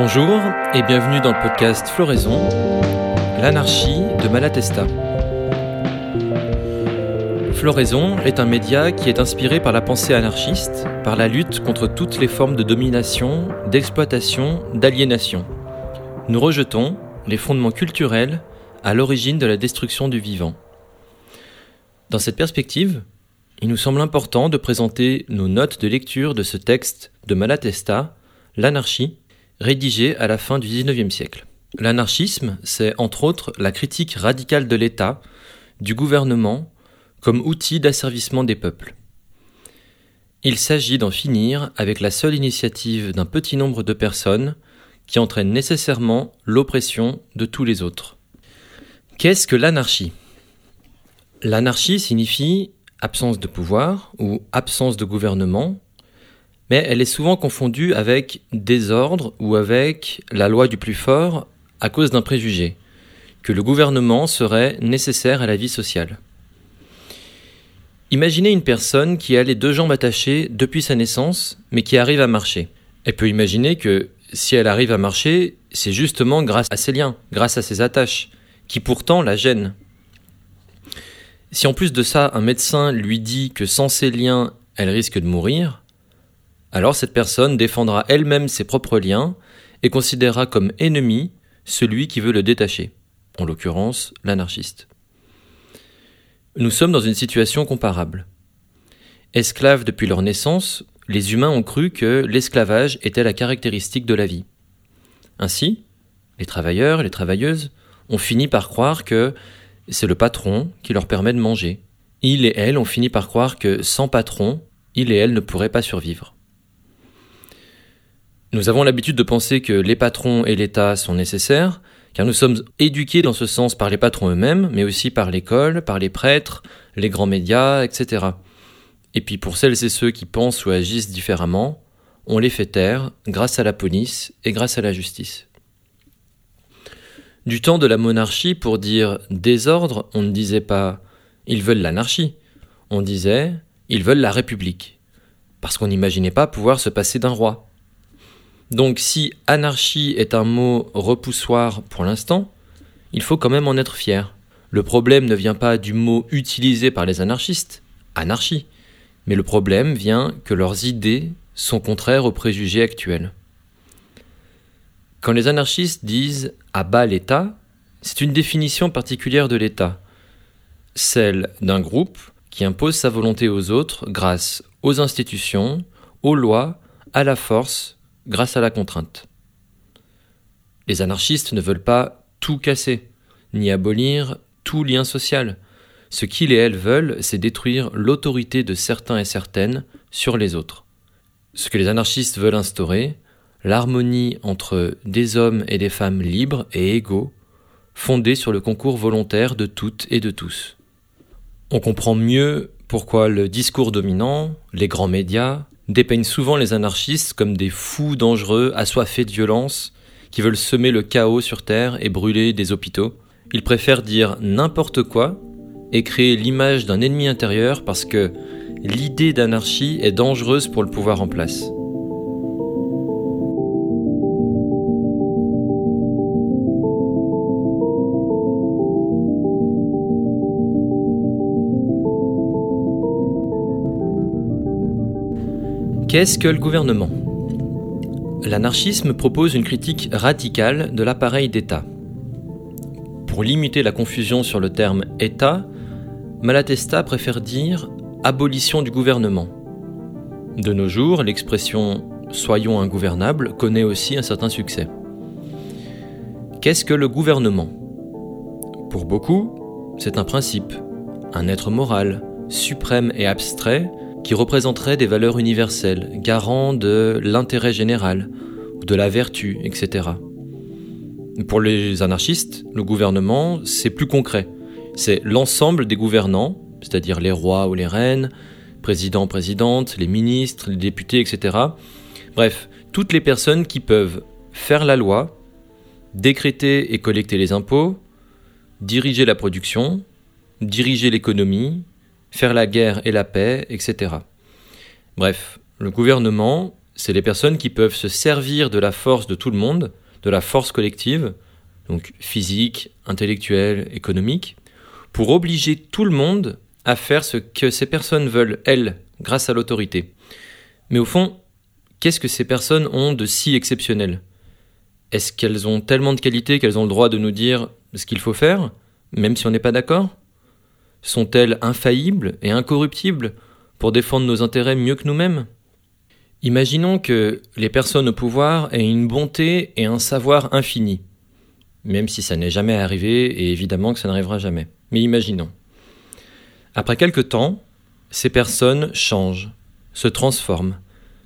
Bonjour et bienvenue dans le podcast Floraison, l'anarchie de Malatesta. Floraison est un média qui est inspiré par la pensée anarchiste, par la lutte contre toutes les formes de domination, d'exploitation, d'aliénation. Nous rejetons les fondements culturels à l'origine de la destruction du vivant. Dans cette perspective, il nous semble important de présenter nos notes de lecture de ce texte de Malatesta, L'anarchie, rédigé à la fin du XIXe siècle. L'anarchisme, c'est entre autres la critique radicale de l'État, du gouvernement, comme outil d'asservissement des peuples. Il s'agit d'en finir avec la seule initiative d'un petit nombre de personnes qui entraîne nécessairement l'oppression de tous les autres. Qu'est-ce que l'anarchie? L'anarchie signifie absence de pouvoir ou absence de gouvernement, mais elle est souvent confondue avec désordre ou avec la loi du plus fort à cause d'un préjugé, que le gouvernement serait nécessaire à la vie sociale. Imaginez une personne qui a les deux jambes attachées depuis sa naissance, mais qui arrive à marcher. Elle peut imaginer que si elle arrive à marcher, c'est justement grâce à ses liens, grâce à ses attaches, qui pourtant la gênent. Si en plus de ça, un médecin lui dit que sans ces liens, elle risque de mourir, alors cette personne défendra elle-même ses propres liens et considérera comme ennemi celui qui veut le détacher, en l'occurrence l'anarchiste. Nous sommes dans une situation comparable. Esclaves depuis leur naissance, les humains ont cru que l'esclavage était la caractéristique de la vie. Ainsi, les travailleurs, les travailleuses ont fini par croire que c'est le patron qui leur permet de manger. Il et elle ont fini par croire que sans patron, il et elle ne pourraient pas survivre. Nous avons l'habitude de penser que les patrons et l'État sont nécessaires, car nous sommes éduqués dans ce sens par les patrons eux-mêmes, mais aussi par l'école, par les prêtres, les grands médias, etc. Et puis pour celles et ceux qui pensent ou agissent différemment, on les fait taire grâce à la police et grâce à la justice. Du temps de la monarchie, pour dire désordre, on ne disait pas ils veulent l'anarchie, on disait ils veulent la République, parce qu'on n'imaginait pas pouvoir se passer d'un roi. Donc si anarchie est un mot repoussoir pour l'instant, il faut quand même en être fier. Le problème ne vient pas du mot utilisé par les anarchistes, anarchie, mais le problème vient que leurs idées sont contraires aux préjugés actuels. Quand les anarchistes disent à bas l'État, c'est une définition particulière de l'État, celle d'un groupe qui impose sa volonté aux autres grâce aux institutions, aux lois, à la force, grâce à la contrainte. Les anarchistes ne veulent pas tout casser, ni abolir tout lien social. Ce qu'ils et elles veulent, c'est détruire l'autorité de certains et certaines sur les autres. Ce que les anarchistes veulent instaurer, l'harmonie entre des hommes et des femmes libres et égaux, fondée sur le concours volontaire de toutes et de tous. On comprend mieux pourquoi le discours dominant, les grands médias, dépeignent souvent les anarchistes comme des fous dangereux, assoiffés de violence, qui veulent semer le chaos sur Terre et brûler des hôpitaux. Ils préfèrent dire n'importe quoi et créer l'image d'un ennemi intérieur parce que l'idée d'anarchie est dangereuse pour le pouvoir en place. Qu'est-ce que le gouvernement? L'anarchisme propose une critique radicale de l'appareil d'État. Pour limiter la confusion sur le terme État, Malatesta préfère dire abolition du gouvernement. De nos jours, l'expression soyons ingouvernables connaît aussi un certain succès. Qu'est-ce que le gouvernement? Pour beaucoup, c'est un principe, un être moral, suprême et abstrait, qui représenterait des valeurs universelles, garant de l'intérêt général, de la vertu, etc. Pour les anarchistes, le gouvernement, c'est plus concret c'est l'ensemble des gouvernants, c'est-à-dire les rois ou les reines, présidents, présidentes, les ministres, les députés, etc. Bref, toutes les personnes qui peuvent faire la loi, décréter et collecter les impôts, diriger la production, diriger l'économie, faire la guerre et la paix, etc. Bref, le gouvernement, c'est les personnes qui peuvent se servir de la force de tout le monde, de la force collective, donc physique, intellectuelle, économique, pour obliger tout le monde à faire ce que ces personnes veulent, elles, grâce à l'autorité. Mais au fond, qu'est-ce que ces personnes ont de si exceptionnel? Est-ce qu'elles ont tellement de qualités qu'elles ont le droit de nous dire ce qu'il faut faire, même si on n'est pas d'accord? Sont-elles infaillibles et incorruptibles pour défendre nos intérêts mieux que nous-mêmes? Imaginons que les personnes au pouvoir aient une bonté et un savoir infini, même si ça n'est jamais arrivé et évidemment que ça n'arrivera jamais. Mais imaginons. Après quelque temps, ces personnes changent, se transforment,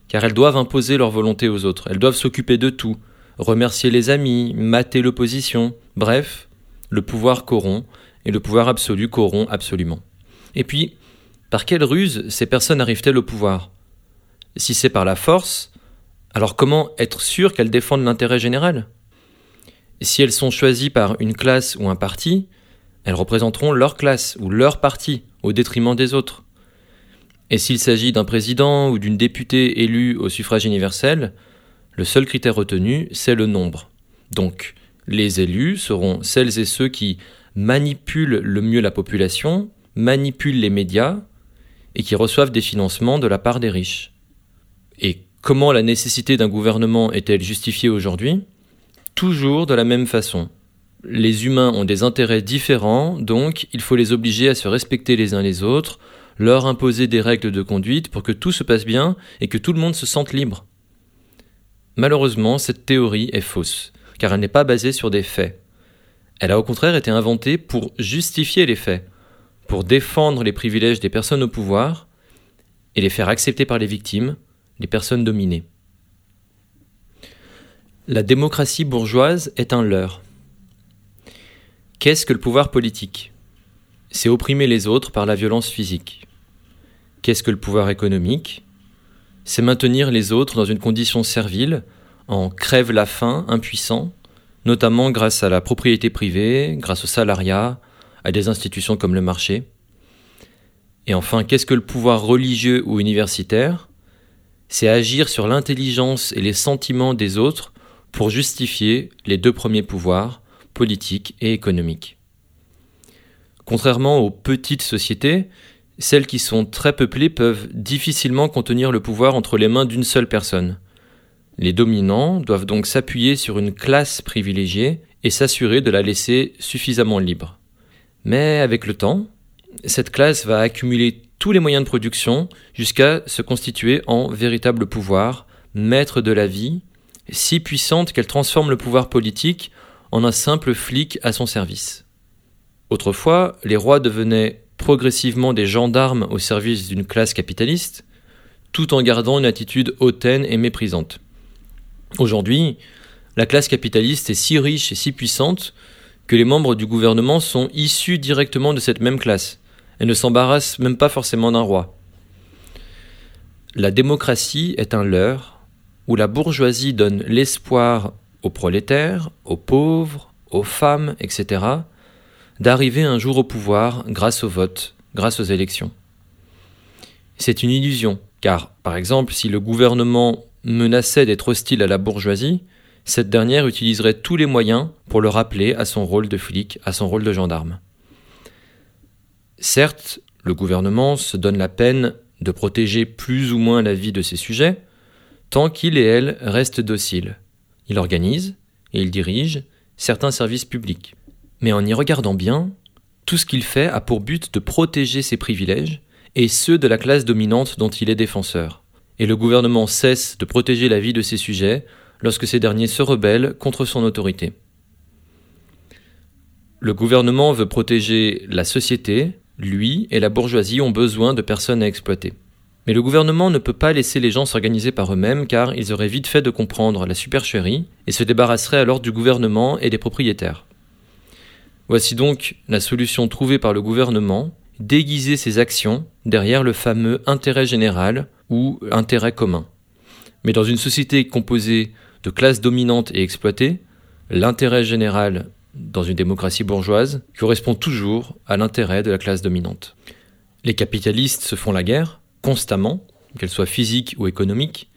car elles doivent imposer leur volonté aux autres, elles doivent s'occuper de tout, remercier les amis, mater l'opposition, bref, le pouvoir corrompt, et le pouvoir absolu corrompt absolument. Et puis, par quelle ruse ces personnes arrivent-elles au pouvoir? Si c'est par la force, alors comment être sûr qu'elles défendent l'intérêt général? Si elles sont choisies par une classe ou un parti, elles représenteront leur classe ou leur parti au détriment des autres. Et s'il s'agit d'un président ou d'une députée élue au suffrage universel, le seul critère retenu, c'est le nombre. Donc, les élus seront celles et ceux qui manipulent le mieux la population, manipulent les médias et qui reçoivent des financements de la part des riches. Et comment la nécessité d'un gouvernement est-elle justifiée aujourd'hui? Toujours de la même façon. Les humains ont des intérêts différents, donc il faut les obliger à se respecter les uns les autres, leur imposer des règles de conduite pour que tout se passe bien et que tout le monde se sente libre. Malheureusement, cette théorie est fausse, car elle n'est pas basée sur des faits. Elle a au contraire été inventée pour justifier les faits, pour défendre les privilèges des personnes au pouvoir et les faire accepter par les victimes, les personnes dominées. La démocratie bourgeoise est un leurre. Qu'est-ce que le pouvoir politique? C'est opprimer les autres par la violence physique. Qu'est-ce que le pouvoir économique? C'est maintenir les autres dans une condition servile, en crève la faim, impuissant, notamment grâce à la propriété privée, grâce au salariat, à des institutions comme le marché. Et enfin, qu'est-ce que le pouvoir religieux ou universitaire? C'est agir sur l'intelligence et les sentiments des autres pour justifier les deux premiers pouvoirs, politique et économique. Contrairement aux petites sociétés, celles qui sont très peuplées peuvent difficilement contenir le pouvoir entre les mains d'une seule personne. Les dominants doivent donc s'appuyer sur une classe privilégiée et s'assurer de la laisser suffisamment libre. Mais avec le temps, cette classe va accumuler tous les moyens de production jusqu'à se constituer en véritable pouvoir, maître de la vie, si puissante qu'elle transforme le pouvoir politique en un simple flic à son service. Autrefois, les rois devenaient progressivement des gendarmes au service d'une classe capitaliste, tout en gardant une attitude hautaine et méprisante. Aujourd'hui, la classe capitaliste est si riche et si puissante que les membres du gouvernement sont issus directement de cette même classe et ne s'embarrassent même pas forcément d'un roi. La démocratie est un leurre où la bourgeoisie donne l'espoir aux prolétaires, aux pauvres, aux femmes, etc., d'arriver un jour au pouvoir grâce au vote, grâce aux élections. C'est une illusion, car, par exemple, si le gouvernement menaçait d'être hostile à la bourgeoisie, cette dernière utiliserait tous les moyens pour le rappeler à son rôle de flic, à son rôle de gendarme. Certes, le gouvernement se donne la peine de protéger plus ou moins la vie de ses sujets, tant qu'il et elle restent dociles, il organise et il dirige certains services publics. Mais en y regardant bien, tout ce qu'il fait a pour but de protéger ses privilèges et ceux de la classe dominante dont il est défenseur. Et le gouvernement cesse de protéger la vie de ses sujets lorsque ces derniers se rebellent contre son autorité. Le gouvernement veut protéger la société, lui et la bourgeoisie ont besoin de personnes à exploiter. Mais le gouvernement ne peut pas laisser les gens s'organiser par eux-mêmes car ils auraient vite fait de comprendre la supercherie et se débarrasseraient alors du gouvernement et des propriétaires. Voici donc la solution trouvée par le gouvernement, déguiser ses actions derrière le fameux intérêt général ou intérêt commun. Mais dans une société composée de classes dominantes et exploitées, l'intérêt général dans une démocratie bourgeoise correspond toujours à l'intérêt de la classe dominante. Les capitalistes se font la guerre, constamment, qu'elle soit physique ou économique,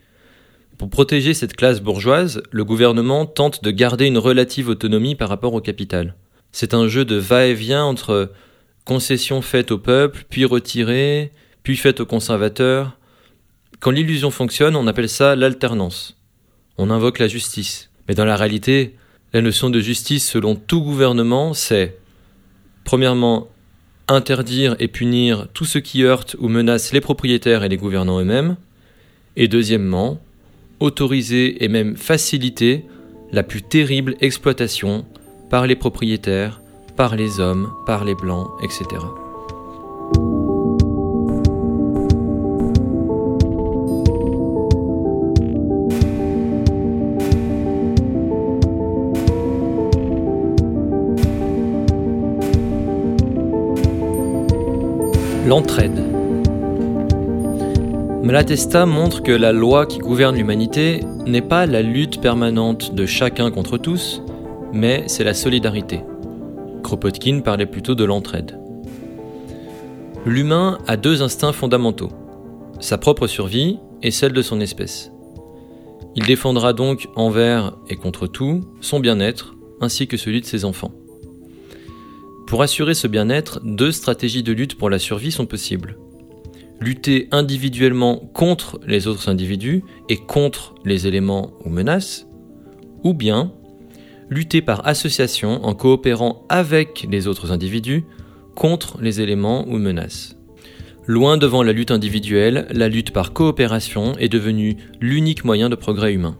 Pour protéger cette classe bourgeoise, le gouvernement tente de garder une relative autonomie par rapport au capital. C'est un jeu de va-et-vient entre concessions faites au peuple, puis retirées, puis faites aux conservateurs. Quand l'illusion fonctionne, on appelle ça l'alternance. On invoque la justice. Mais dans la réalité, la notion de justice selon tout gouvernement, c'est premièrement interdire et punir tout ce qui heurte ou menace les propriétaires et les gouvernants eux-mêmes, et deuxièmement, autoriser et même faciliter la plus terrible exploitation par les propriétaires, par les hommes, par les blancs, etc. L'entraide. Malatesta montre que la loi qui gouverne l'humanité n'est pas la lutte permanente de chacun contre tous, mais c'est la solidarité. Kropotkin parlait plutôt de l'entraide. L'humain a deux instincts fondamentaux, sa propre survie et celle de son espèce. Il défendra donc envers et contre tout son bien-être ainsi que celui de ses enfants. Pour assurer ce bien-être, deux stratégies de lutte pour la survie sont possibles. Lutter individuellement contre les autres individus et contre les éléments ou menaces, ou bien lutter par association en coopérant avec les autres individus contre les éléments ou menaces. Loin devant la lutte individuelle, la lutte par coopération est devenue l'unique moyen de progrès humain.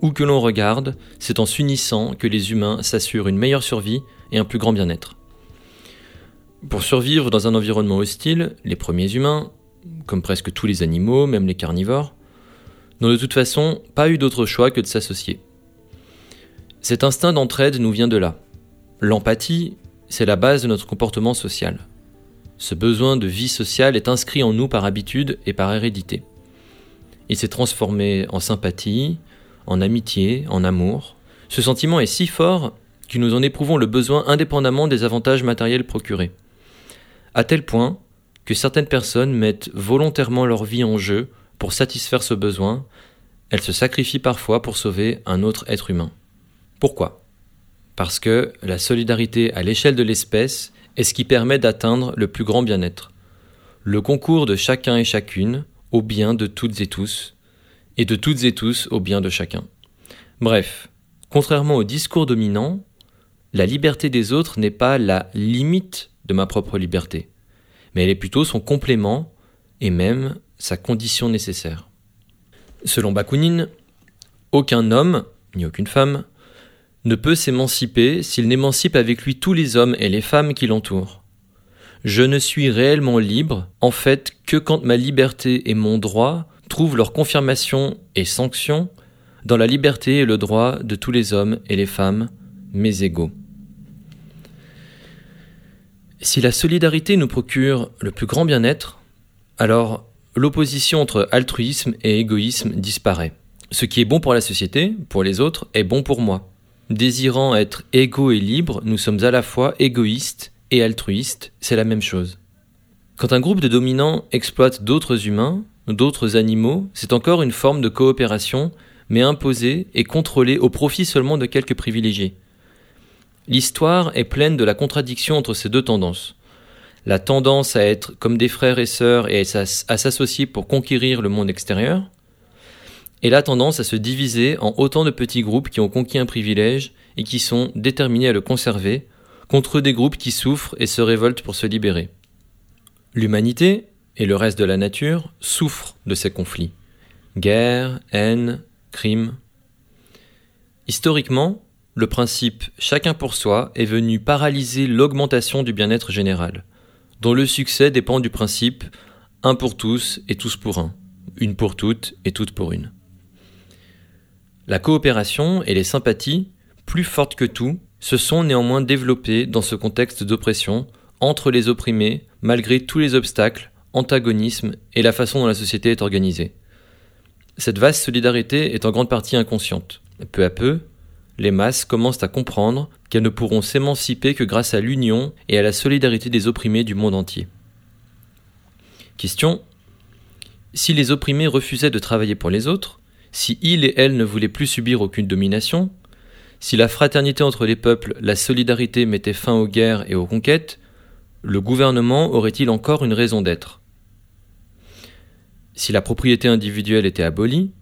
Où que l'on regarde, c'est en s'unissant que les humains s'assurent une meilleure survie et un plus grand bien-être. Pour survivre dans un environnement hostile, les premiers humains, comme presque tous les animaux, même les carnivores, n'ont de toute façon pas eu d'autre choix que de s'associer. Cet instinct d'entraide nous vient de là. L'empathie, c'est la base de notre comportement social. Ce besoin de vie sociale est inscrit en nous par habitude et par hérédité. Il s'est transformé en sympathie, en amitié, en amour. Ce sentiment est si fort que nous en éprouvons le besoin indépendamment des avantages matériels procurés à tel point que certaines personnes mettent volontairement leur vie en jeu pour satisfaire ce besoin, elles se sacrifient parfois pour sauver un autre être humain. Pourquoi? Parce que la solidarité à l'échelle de l'espèce est ce qui permet d'atteindre le plus grand bien-être. Le concours de chacun et chacune au bien de toutes et tous, et de toutes et tous au bien de chacun. Bref, contrairement au discours dominant, la liberté des autres n'est pas la limite de ma propre liberté, mais elle est plutôt son complément et même sa condition nécessaire. Selon Bakounine, aucun homme, ni aucune femme, ne peut s'émanciper s'il n'émancipe avec lui tous les hommes et les femmes qui l'entourent. Je ne suis réellement libre, en fait, que quand ma liberté et mon droit trouvent leur confirmation et sanction dans la liberté et le droit de tous les hommes et les femmes, mes égaux. Si la solidarité nous procure le plus grand bien-être, alors l'opposition entre altruisme et égoïsme disparaît. Ce qui est bon pour la société, pour les autres, est bon pour moi. Désirant être égaux et libres, nous sommes à la fois égoïstes et altruistes, c'est la même chose. Quand un groupe de dominants exploite d'autres humains, d'autres animaux, c'est encore une forme de coopération, mais imposée et contrôlée au profit seulement de quelques privilégiés. L'histoire est pleine de la contradiction entre ces deux tendances. La tendance à être comme des frères et sœurs et à s'associer pour conquérir le monde extérieur, et la tendance à se diviser en autant de petits groupes qui ont conquis un privilège et qui sont déterminés à le conserver, contre des groupes qui souffrent et se révoltent pour se libérer. L'humanité, et le reste de la nature, souffrent de ces conflits. Guerre, haine, crime. Historiquement, le principe chacun pour soi est venu paralyser l'augmentation du bien-être général, dont le succès dépend du principe un pour tous et tous pour un, une pour toutes et toutes pour une. La coopération et les sympathies, plus fortes que tout, se sont néanmoins développées dans ce contexte d'oppression entre les opprimés, malgré tous les obstacles, antagonismes et la façon dont la société est organisée. Cette vaste solidarité est en grande partie inconsciente. Peu à peu, les masses commencent à comprendre qu'elles ne pourront s'émanciper que grâce à l'union et à la solidarité des opprimés du monde entier. Question. Si les opprimés refusaient de travailler pour les autres, si il et elle ne voulaient plus subir aucune domination, si la fraternité entre les peuples, la solidarité mettait fin aux guerres et aux conquêtes, le gouvernement aurait-il encore une raison d'être? Si la propriété individuelle était abolie,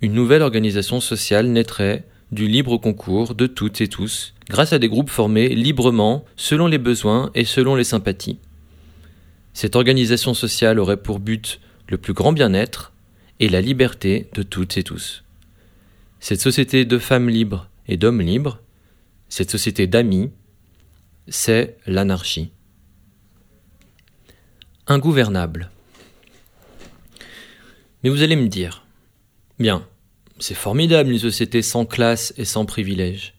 une nouvelle organisation sociale naîtrait du libre concours de toutes et tous, grâce à des groupes formés librement, selon les besoins et selon les sympathies. Cette organisation sociale aurait pour but le plus grand bien-être et la liberté de toutes et tous. Cette société de femmes libres et d'hommes libres, cette société d'amis, c'est l'anarchie. Ingouvernable. Mais vous allez me dire, bien, c'est formidable une société sans classe et sans privilèges.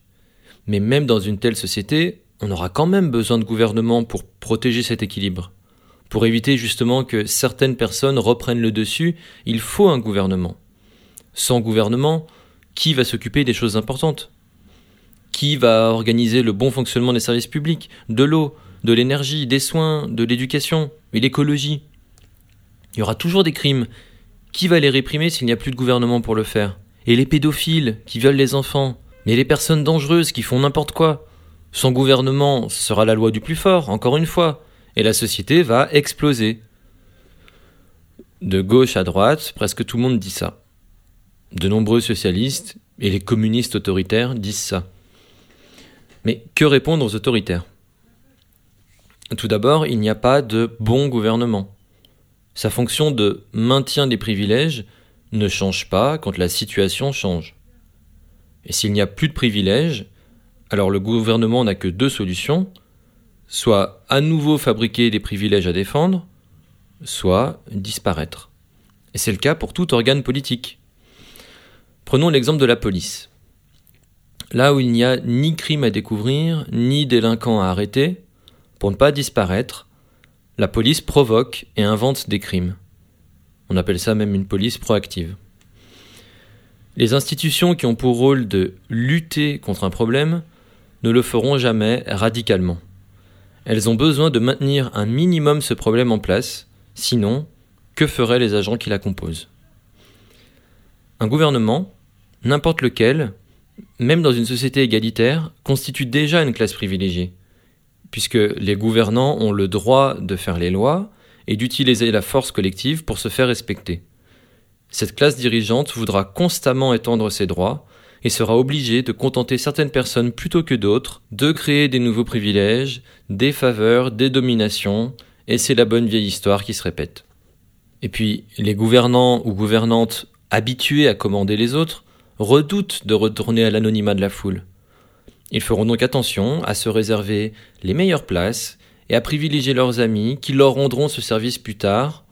Mais même dans une telle société, on aura quand même besoin de gouvernement pour protéger cet équilibre. Pour éviter justement que certaines personnes reprennent le dessus, il faut un gouvernement. Sans gouvernement, qui va s'occuper des choses importantes? Qui va organiser le bon fonctionnement des services publics, de l'eau, de l'énergie, des soins, de l'éducation et l'écologie? Il y aura toujours des crimes. Qui va les réprimer s'il n'y a plus de gouvernement pour le faire? Et les pédophiles qui violent les enfants? Mais les personnes dangereuses qui font n'importe quoi? Sans gouvernement, ce sera la loi du plus fort, encore une fois et la société va exploser. De gauche à droite, presque tout le monde dit ça. De nombreux socialistes et les communistes autoritaires disent ça. Mais que répondre aux autoritaires? Tout d'abord, il n'y a pas de bon gouvernement. Sa fonction de maintien des privilèges ne change pas quand la situation change. Et s'il n'y a plus de privilèges, alors le gouvernement n'a que deux solutions, soit à nouveau fabriquer des privilèges à défendre, soit disparaître. Et c'est le cas pour tout organe politique. Prenons l'exemple de la police. Là où il n'y a ni crime à découvrir, ni délinquant à arrêter, pour ne pas disparaître, la police provoque et invente des crimes. On appelle ça même une police proactive. Les institutions qui ont pour rôle de lutter contre un problème ne le feront jamais radicalement. Elles ont besoin de maintenir un minimum ce problème en place, sinon, que feraient les agents qui la composent? Un gouvernement, n'importe lequel, même dans une société égalitaire, constitue déjà une classe privilégiée, puisque les gouvernants ont le droit de faire les lois et d'utiliser la force collective pour se faire respecter. Cette classe dirigeante voudra constamment étendre ses droits et sera obligé de contenter certaines personnes plutôt que d'autres, de créer des nouveaux privilèges, des faveurs, des dominations, et c'est la bonne vieille histoire qui se répète. Et puis, les gouvernants ou gouvernantes habitués à commander les autres redoutent de retourner à l'anonymat de la foule. Ils feront donc attention à se réserver les meilleures places et à privilégier leurs amis qui leur rendront ce service plus tard,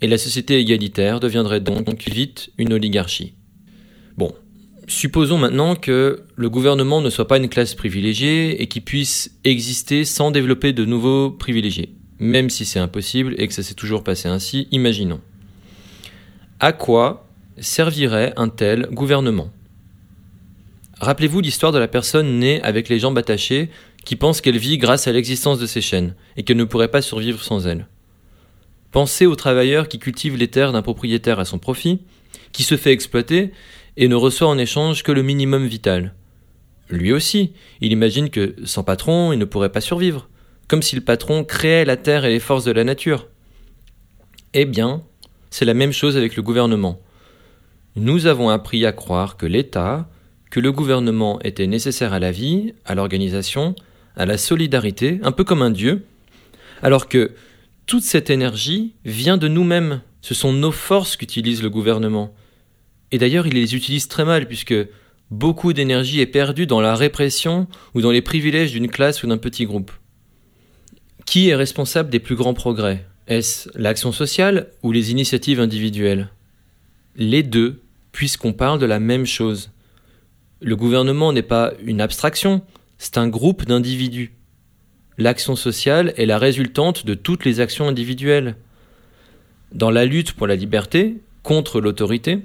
et la société égalitaire deviendrait donc vite une oligarchie. Bon, Supposons maintenant que le gouvernement ne soit pas une classe privilégiée et qu'il puisse exister sans développer de nouveaux privilégiés. Même si c'est impossible et que ça s'est toujours passé ainsi, imaginons. À quoi servirait un tel gouvernement? Rappelez-vous l'histoire de la personne née avec les jambes attachées qui pense qu'elle vit grâce à l'existence de ses chaînes et qu'elle ne pourrait pas survivre sans elles. Pensez au travailleur qui cultive les terres d'un propriétaire à son profit, qui se fait exploiter et ne reçoit en échange que le minimum vital. Lui aussi, il imagine que sans patron, il ne pourrait pas survivre, comme si le patron créait la terre et les forces de la nature. Eh bien, c'est la même chose avec le gouvernement. Nous avons appris à croire que l'État, que le gouvernement était nécessaire à la vie, à l'organisation, à la solidarité, un peu comme un dieu, alors que toute cette énergie vient de nous-mêmes. Ce sont nos forces qu'utilise le gouvernement. Et d'ailleurs, il les utilise très mal, puisque beaucoup d'énergie est perdue dans la répression ou dans les privilèges d'une classe ou d'un petit groupe. Qui est responsable des plus grands progrès? Est-ce l'action sociale ou les initiatives individuelles? Les deux, puisqu'on parle de la même chose. Le gouvernement n'est pas une abstraction, c'est un groupe d'individus. L'action sociale est la résultante de toutes les actions individuelles. Dans la lutte pour la liberté, contre l'autorité,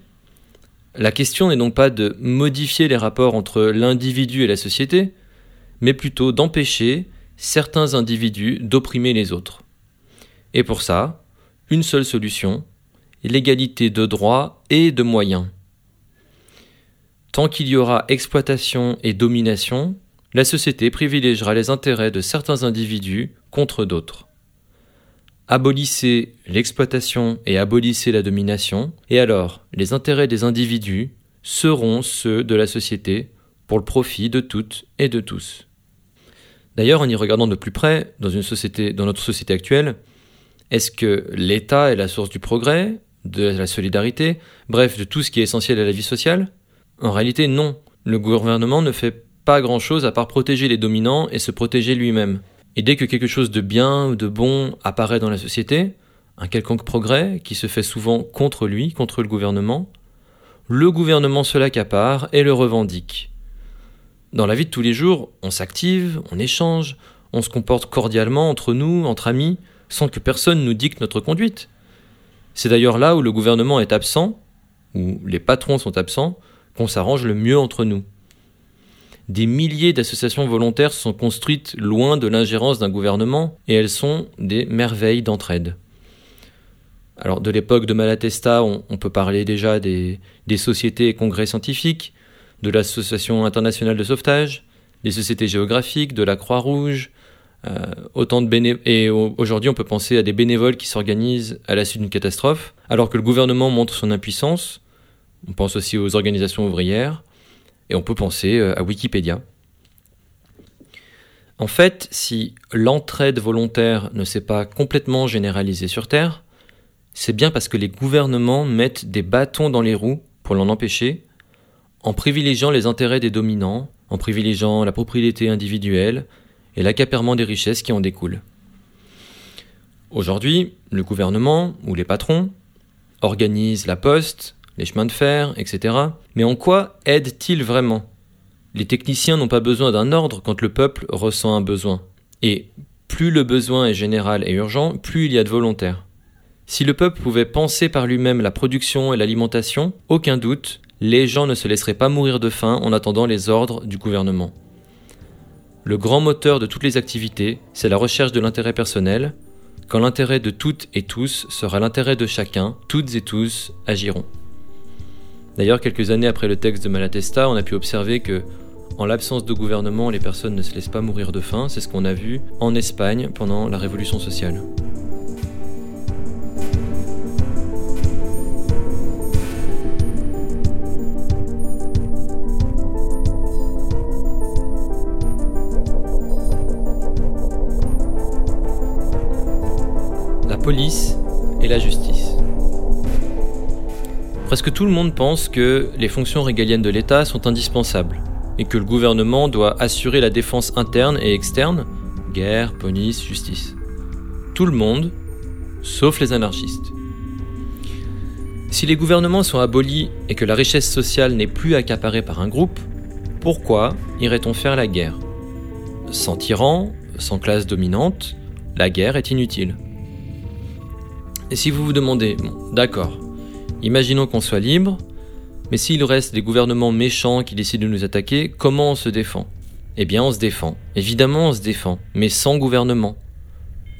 la question n'est donc pas de modifier les rapports entre l'individu et la société, mais plutôt d'empêcher certains individus d'opprimer les autres. Et pour ça, une seule solution, l'égalité de droits et de moyens. Tant qu'il y aura exploitation et domination, la société privilégiera les intérêts de certains individus contre d'autres. Abolissez l'exploitation et abolissez la domination, et alors les intérêts des individus seront ceux de la société pour le profit de toutes et de tous. D'ailleurs, en y regardant de plus près, dans, une société, dans notre société actuelle, est-ce que l'État est la source du progrès, de la solidarité, bref, de tout ce qui est essentiel à la vie sociale? En réalité, non. Le gouvernement ne fait pas grand-chose à part protéger les dominants et se protéger lui-même. Et dès que quelque chose de bien ou de bon apparaît dans la société, un quelconque progrès qui se fait souvent contre lui, contre le gouvernement, le gouvernement se l'accapare et le revendique. Dans la vie de tous les jours, on s'active, on échange, on se comporte cordialement entre nous, entre amis, sans que personne nous dicte notre conduite. C'est d'ailleurs là où le gouvernement est absent, où les patrons sont absents, qu'on s'arrange le mieux entre nous des milliers d'associations volontaires sont construites loin de l'ingérence d'un gouvernement et elles sont des merveilles d'entraide. Alors de l'époque de Malatesta, on, peut parler déjà des, sociétés et congrès scientifiques, de l'Association internationale de sauvetage, des sociétés géographiques, de la Croix-Rouge, euh, autant de et aujourd'hui on peut penser à des bénévoles qui s'organisent à la suite d'une catastrophe, alors que le gouvernement montre son impuissance. On pense aussi aux organisations ouvrières. Et on peut penser euh, à Wikipédia. En fait, si l'entraide volontaire ne s'est pas complètement généralisée sur Terre, c'est bien parce que les gouvernements mettent des bâtons dans les roues pour l'en empêcher, en privilégiant les intérêts des dominants, en privilégiant la propriété individuelle et l'accaparement des richesses qui en découlent. Aujourd'hui, le gouvernement ou les patrons organisent la poste, les chemins de fer, etc. Mais en quoi aident-ils vraiment? Les techniciens n'ont pas besoin d'un ordre quand le peuple ressent un besoin. Et plus le besoin est général et urgent, plus il y a de volontaires. Si le peuple pouvait penser par lui-même la production et l'alimentation, aucun doute, les gens ne se laisseraient pas mourir de faim en attendant les ordres du gouvernement. Le grand moteur de toutes les activités, c'est la recherche de l'intérêt personnel. Quand l'intérêt de toutes et tous sera l'intérêt de chacun, toutes et tous agiront. D'ailleurs, quelques années après le texte de Malatesta, on a pu observer que, en l'absence de gouvernement, les personnes ne se laissent pas mourir de faim. C'est ce qu'on a vu en Espagne pendant la Révolution sociale. La police et la justice. Presque tout le monde pense que les fonctions régaliennes de l'État sont indispensables et que le gouvernement doit assurer la défense interne et externe, guerre, police, justice. Tout le monde, sauf les anarchistes. Si les gouvernements sont abolis et que la richesse sociale n'est plus accaparée par un groupe, pourquoi irait-on faire la guerre? Sans tyran, sans classe dominante, la guerre est inutile. Et si vous vous demandez, bon, d'accord, Imaginons qu'on soit libre, mais s'il reste des gouvernements méchants qui décident de nous attaquer, comment on se défend? Eh bien on se défend. Évidemment on se défend, mais sans gouvernement.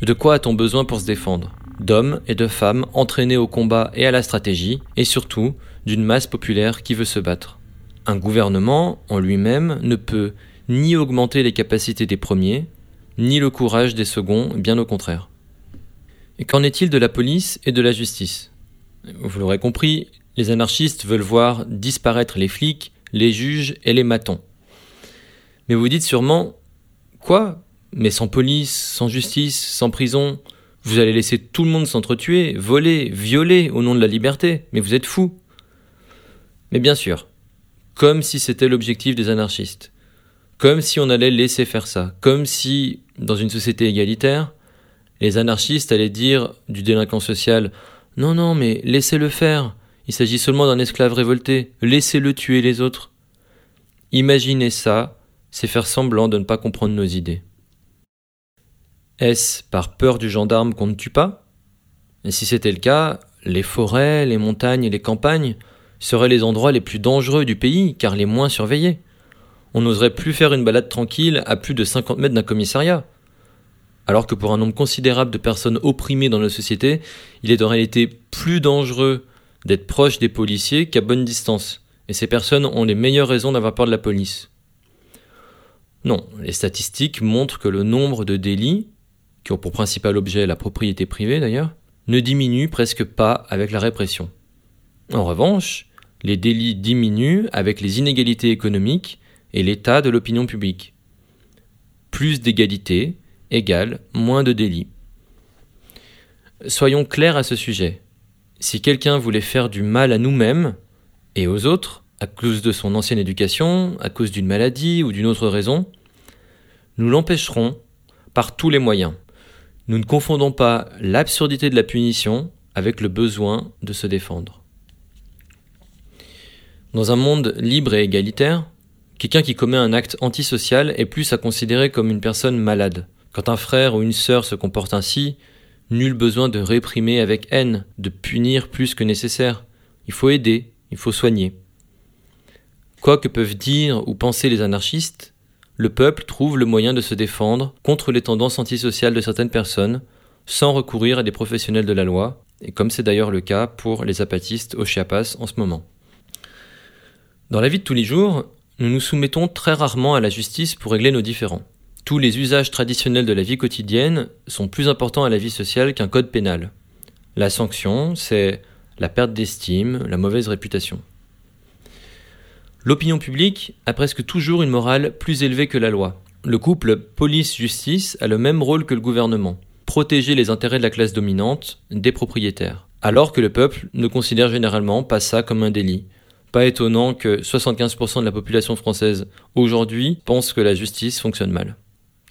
De quoi a-t-on besoin pour se défendre? D'hommes et de femmes entraînés au combat et à la stratégie, et surtout d'une masse populaire qui veut se battre. Un gouvernement, en lui-même, ne peut ni augmenter les capacités des premiers, ni le courage des seconds, bien au contraire. Et qu'en est-il de la police et de la justice? Vous l'aurez compris, les anarchistes veulent voir disparaître les flics, les juges et les matons. Mais vous dites sûrement Quoi? Mais sans police, sans justice, sans prison, vous allez laisser tout le monde s'entretuer, voler, violer au nom de la liberté, mais vous êtes fous. Mais bien sûr, comme si c'était l'objectif des anarchistes, comme si on allait laisser faire ça, comme si, dans une société égalitaire, les anarchistes allaient dire du délinquant social non, non, mais laissez-le faire. Il s'agit seulement d'un esclave révolté. Laissez-le tuer les autres. Imaginer ça, c'est faire semblant de ne pas comprendre nos idées. Est-ce par peur du gendarme qu'on ne tue pas? Et si c'était le cas, les forêts, les montagnes et les campagnes seraient les endroits les plus dangereux du pays, car les moins surveillés. On n'oserait plus faire une balade tranquille à plus de 50 mètres d'un commissariat alors que pour un nombre considérable de personnes opprimées dans la société, il est en réalité plus dangereux d'être proche des policiers qu'à bonne distance. Et et ces personnes ont les meilleures raisons d'avoir peur de la police. Non, les statistiques montrent que le nombre de délits, qui ont pour principal objet la propriété privée d'ailleurs, ne diminue presque pas avec la répression. En revanche, les délits diminuent avec les inégalités économiques et l'état de l'opinion publique. Plus d'égalité égale moins de délits. Soyons clairs à ce sujet. Si quelqu'un voulait faire du mal à nous-mêmes et aux autres, à cause de son ancienne éducation, à cause d'une maladie ou d'une autre raison, nous l'empêcherons par tous les moyens. Nous ne confondons pas l'absurdité de la punition avec le besoin de se défendre. Dans un monde libre et égalitaire, quelqu'un qui commet un acte antisocial est plus à considérer comme une personne malade. Quand un frère ou une sœur se comporte ainsi, nul besoin de réprimer avec haine, de punir plus que nécessaire. Il faut aider, il faut soigner. Quoi que peuvent dire ou penser les anarchistes, le peuple trouve le moyen de se défendre contre les tendances antisociales de certaines personnes, sans recourir à des professionnels de la loi, et comme c'est d'ailleurs le cas pour les apatistes au Chiapas en ce moment. Dans la vie de tous les jours, nous nous soumettons très rarement à la justice pour régler nos différends. Tous les usages traditionnels de la vie quotidienne sont plus importants à la vie sociale qu'un code pénal. La sanction, c'est la perte d'estime, la mauvaise réputation. L'opinion publique a presque toujours une morale plus élevée que la loi. Le couple police-justice a le même rôle que le gouvernement, protéger les intérêts de la classe dominante, des propriétaires, alors que le peuple ne considère généralement pas ça comme un délit. Pas étonnant que 75% de la population française aujourd'hui pense que la justice fonctionne mal.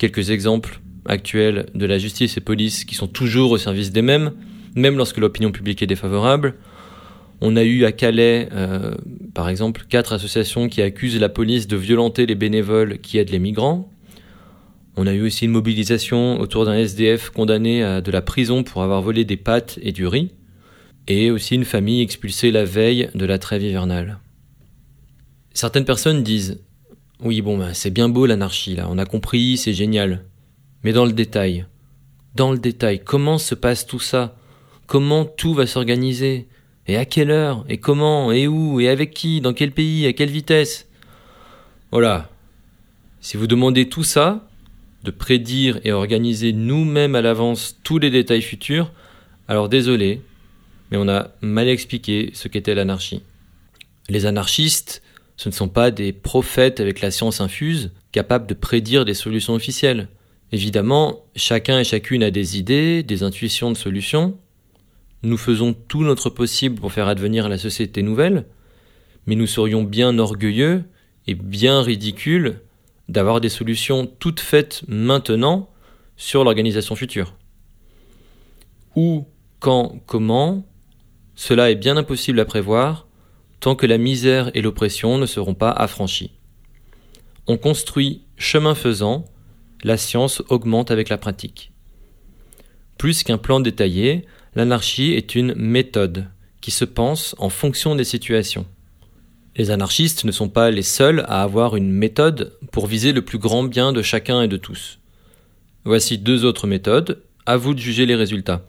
Quelques exemples actuels de la justice et police qui sont toujours au service des mêmes, même lorsque l'opinion publique est défavorable. On a eu à Calais, euh, par exemple, quatre associations qui accusent la police de violenter les bénévoles qui aident les migrants. On a eu aussi une mobilisation autour d'un SDF condamné à de la prison pour avoir volé des pâtes et du riz. Et aussi une famille expulsée la veille de la trêve hivernale. Certaines personnes disent Oui, bon, ben, c'est bien beau l'anarchie, là, on a compris, c'est génial. Mais dans le détail, dans le détail, comment se passe tout ça? Comment tout va s'organiser? Et à quelle heure? Et comment? Et où? Et avec qui? Dans quel pays? À quelle vitesse? Voilà. Si vous demandez tout ça, de prédire et organiser nous-mêmes à l'avance tous les détails futurs, alors désolé, mais on a mal expliqué ce qu'était l'anarchie. Les anarchistes, ce ne sont pas des prophètes avec la science infuse, capables de prédire des solutions officielles. Évidemment, chacun et chacune a des idées, des intuitions de solutions, nous faisons tout notre possible pour faire advenir la société nouvelle, mais nous serions bien orgueilleux et bien ridicules d'avoir des solutions toutes faites maintenant sur l'organisation future. Où, quand, comment, cela est bien impossible à prévoir tant que la misère et l'oppression ne seront pas affranchies. On construit chemin faisant, la science augmente avec la pratique. Plus qu'un plan détaillé, L'anarchie est une méthode qui se pense en fonction des situations. Les anarchistes ne sont pas les seuls à avoir une méthode pour viser le plus grand bien de chacun et de tous. Voici deux autres méthodes, à vous de juger les résultats.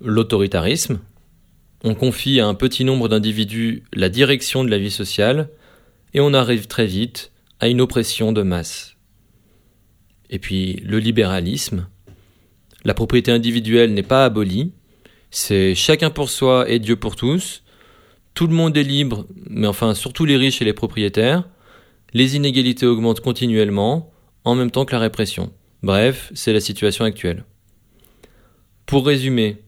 L'autoritarisme. On confie à un petit nombre d'individus la direction de la vie sociale et on arrive très vite à une oppression de masse. Et puis le libéralisme. La propriété individuelle n'est pas abolie, c'est chacun pour soi et Dieu pour tous. Tout le monde est libre, mais enfin surtout les riches et les propriétaires. Les inégalités augmentent continuellement, en même temps que la répression. Bref, c'est la situation actuelle. Pour résumer,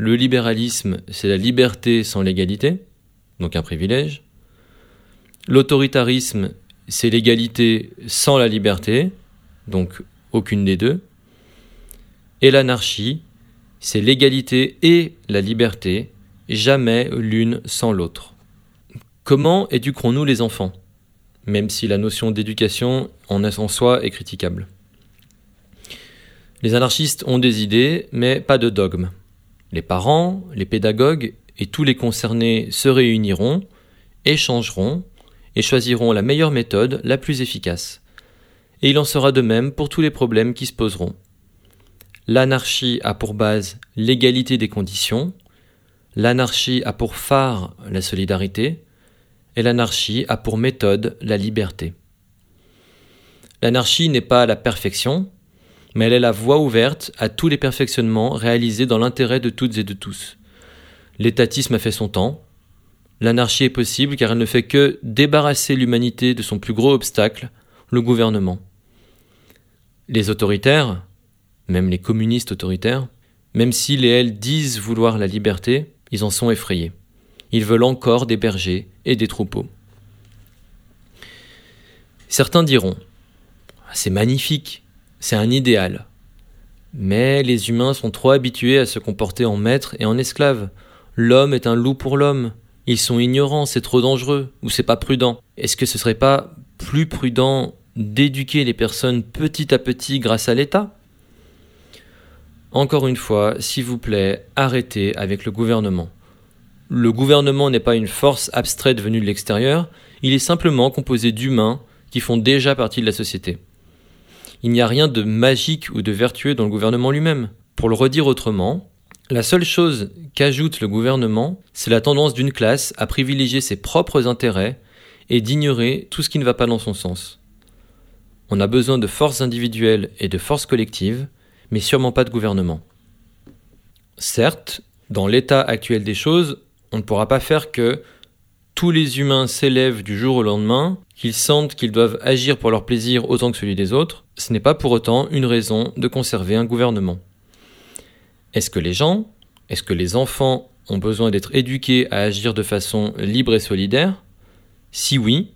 le libéralisme, c'est la liberté sans l'égalité, donc un privilège. L'autoritarisme, c'est l'égalité sans la liberté, donc aucune des deux. Et l'anarchie, c'est l'égalité et la liberté, jamais l'une sans l'autre. Comment éduquerons-nous les enfants Même si la notion d'éducation en en soi est critiquable? Les anarchistes ont des idées, mais pas de dogmes. Les parents, les pédagogues et tous les concernés se réuniront, échangeront et choisiront la meilleure méthode, la plus efficace. Et il en sera de même pour tous les problèmes qui se poseront. L'anarchie a pour base l'égalité des conditions, l'anarchie a pour phare la solidarité, et l'anarchie a pour méthode la liberté. L'anarchie n'est pas la perfection, mais elle est la voie ouverte à tous les perfectionnements réalisés dans l'intérêt de toutes et de tous. L'étatisme a fait son temps. L'anarchie est possible car elle ne fait que débarrasser l'humanité de son plus gros obstacle, le gouvernement. Les autoritaires, même les communistes autoritaires, même s'ils et elles disent vouloir la liberté, ils en sont effrayés. Ils veulent encore des bergers et des troupeaux. Certains diront C'est magnifique, c'est un idéal. Mais les humains sont trop habitués à se comporter en maître et en esclave. L'homme est un loup pour l'homme. Ils sont ignorants, c'est trop dangereux, ou c'est pas prudent. Est-ce que ce serait pas plus prudent d'éduquer les personnes petit à petit grâce à l'État? Encore une fois, s'il vous plaît, arrêtez avec le gouvernement. Le gouvernement n'est pas une force abstraite venue de l'extérieur, il est simplement composé d'humains qui font déjà partie de la société. Il n'y a rien de magique ou de vertueux dans le gouvernement lui-même. Pour le redire autrement, la seule chose qu'ajoute le gouvernement, c'est la tendance d'une classe à privilégier ses propres intérêts et d'ignorer tout ce qui ne va pas dans son sens. On a besoin de forces individuelles et de forces collectives, mais sûrement pas de gouvernement. Certes, dans l'état actuel des choses, on ne pourra pas faire que tous les humains s'élèvent du jour au lendemain, qu'ils sentent qu'ils doivent agir pour leur plaisir autant que celui des autres, ce n'est pas pour autant une raison de conserver un gouvernement. Est-ce que les gens, est-ce que les enfants ont besoin d'être éduqués à agir de façon libre et solidaire? Si oui,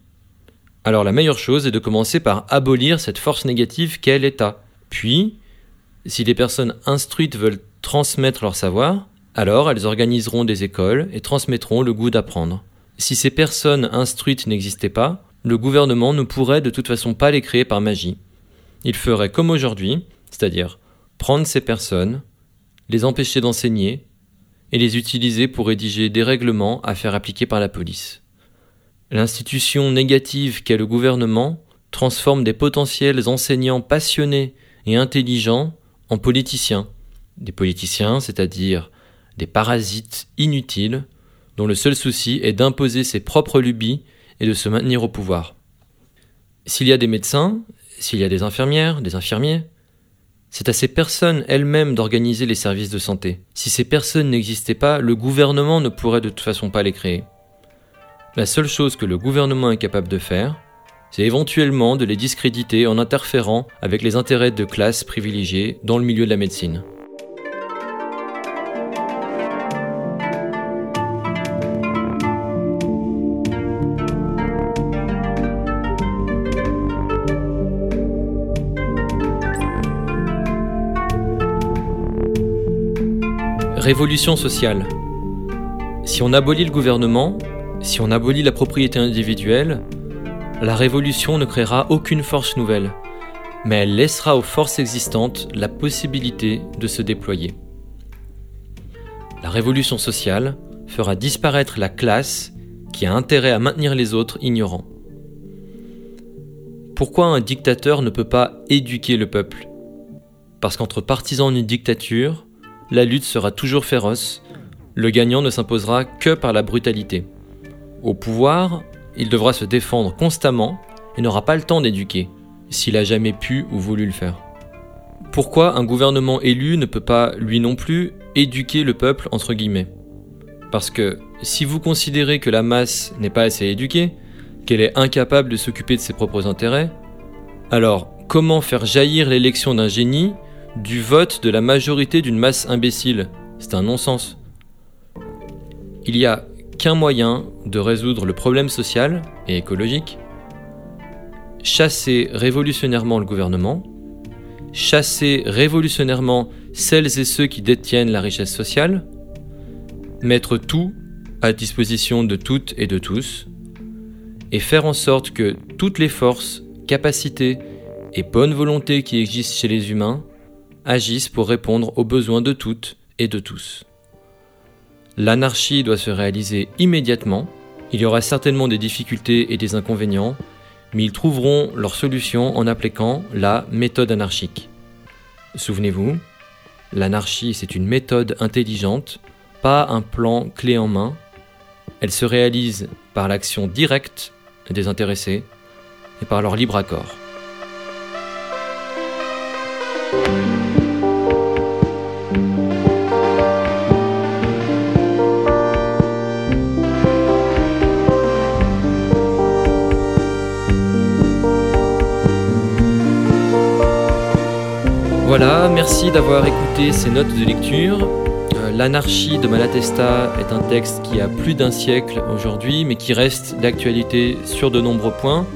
alors la meilleure chose est de commencer par abolir cette force négative qu'est l'État. Puis, si les personnes instruites veulent transmettre leur savoir, alors elles organiseront des écoles et transmettront le goût d'apprendre. Si ces personnes instruites n'existaient pas, le gouvernement ne pourrait de toute façon pas les créer par magie. Il ferait comme aujourd'hui, c'est-à-dire prendre ces personnes, les empêcher d'enseigner et les utiliser pour rédiger des règlements à faire appliquer par la police. L'institution négative qu'est le gouvernement transforme des potentiels enseignants passionnés et intelligents en politiciens. Des politiciens, c'est-à-dire des parasites inutiles dont le seul souci est d'imposer ses propres lubies et de se maintenir au pouvoir. S'il y a des médecins, s'il y a des infirmières, des infirmiers, c'est à ces personnes elles-mêmes d'organiser les services de santé. Si ces personnes n'existaient pas, le gouvernement ne pourrait de toute façon pas les créer. La seule chose que le gouvernement est capable de faire, c'est éventuellement de les discréditer en interférant avec les intérêts de classes privilégiées dans le milieu de la médecine. Révolution sociale. Si on abolit le gouvernement, si on abolit la propriété individuelle, la révolution ne créera aucune force nouvelle, mais elle laissera aux forces existantes la possibilité de se déployer. La révolution sociale fera disparaître la classe qui a intérêt à maintenir les autres ignorants. Pourquoi un dictateur ne peut pas éduquer le peuple? Parce qu'entre partisans d'une dictature, la lutte sera toujours féroce, le gagnant ne s'imposera que par la brutalité. Au pouvoir, il devra se défendre constamment et n'aura pas le temps d'éduquer, s'il a jamais pu ou voulu le faire. Pourquoi un gouvernement élu ne peut pas, lui non plus, éduquer le peuple entre guillemets? Parce que si vous considérez que la masse n'est pas assez éduquée, qu'elle est incapable de s'occuper de ses propres intérêts, alors comment faire jaillir l'élection d'un génie du vote de la majorité d'une masse imbécile. C'est un non-sens. Il n'y a qu'un moyen de résoudre le problème social et écologique, chasser révolutionnairement le gouvernement, chasser révolutionnairement celles et ceux qui détiennent la richesse sociale, mettre tout à disposition de toutes et de tous, et faire en sorte que toutes les forces, capacités et bonnes volontés qui existent chez les humains agissent pour répondre aux besoins de toutes et de tous. L'anarchie doit se réaliser immédiatement, il y aura certainement des difficultés et des inconvénients, mais ils trouveront leur solution en appliquant la méthode anarchique. Souvenez-vous, l'anarchie c'est une méthode intelligente, pas un plan clé en main. Elle se réalise par l'action directe des intéressés et par leur libre accord. Merci d'avoir écouté ces notes de lecture. Euh, L'anarchie de Malatesta est un texte qui a plus d'un siècle aujourd'hui, mais qui reste d'actualité sur de nombreux points.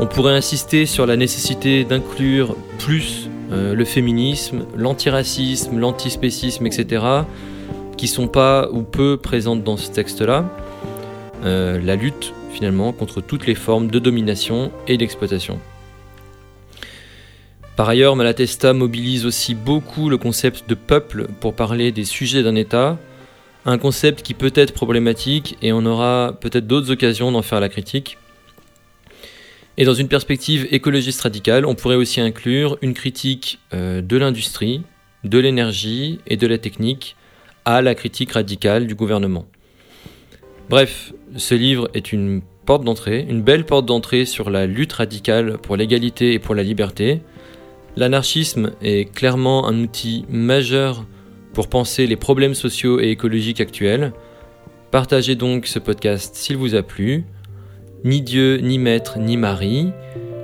On pourrait insister sur la nécessité d'inclure plus euh, le féminisme, l'antiracisme, l'antispécisme, etc., qui sont pas ou peu présentes dans ce texte-là. Euh, la lutte, finalement, contre toutes les formes de domination et d'exploitation. Par ailleurs, Malatesta mobilise aussi beaucoup le concept de peuple pour parler des sujets d'un État, un concept qui peut être problématique et on aura peut-être d'autres occasions d'en faire la critique. Et dans une perspective écologiste radicale, on pourrait aussi inclure une critique euh, de l'industrie, de l'énergie et de la technique à la critique radicale du gouvernement. Bref, ce livre est une porte d'entrée, une belle porte d'entrée sur la lutte radicale pour l'égalité et pour la liberté, L'anarchisme est clairement un outil majeur pour penser les problèmes sociaux et écologiques actuels. Partagez donc ce podcast s'il vous a plu. Ni Dieu, ni Maître, ni Marie,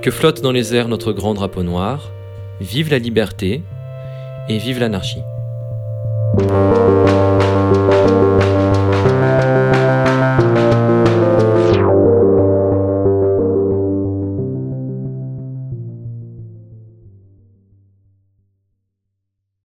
que flotte dans les airs notre grand drapeau noir. Vive la liberté et vive l'anarchie.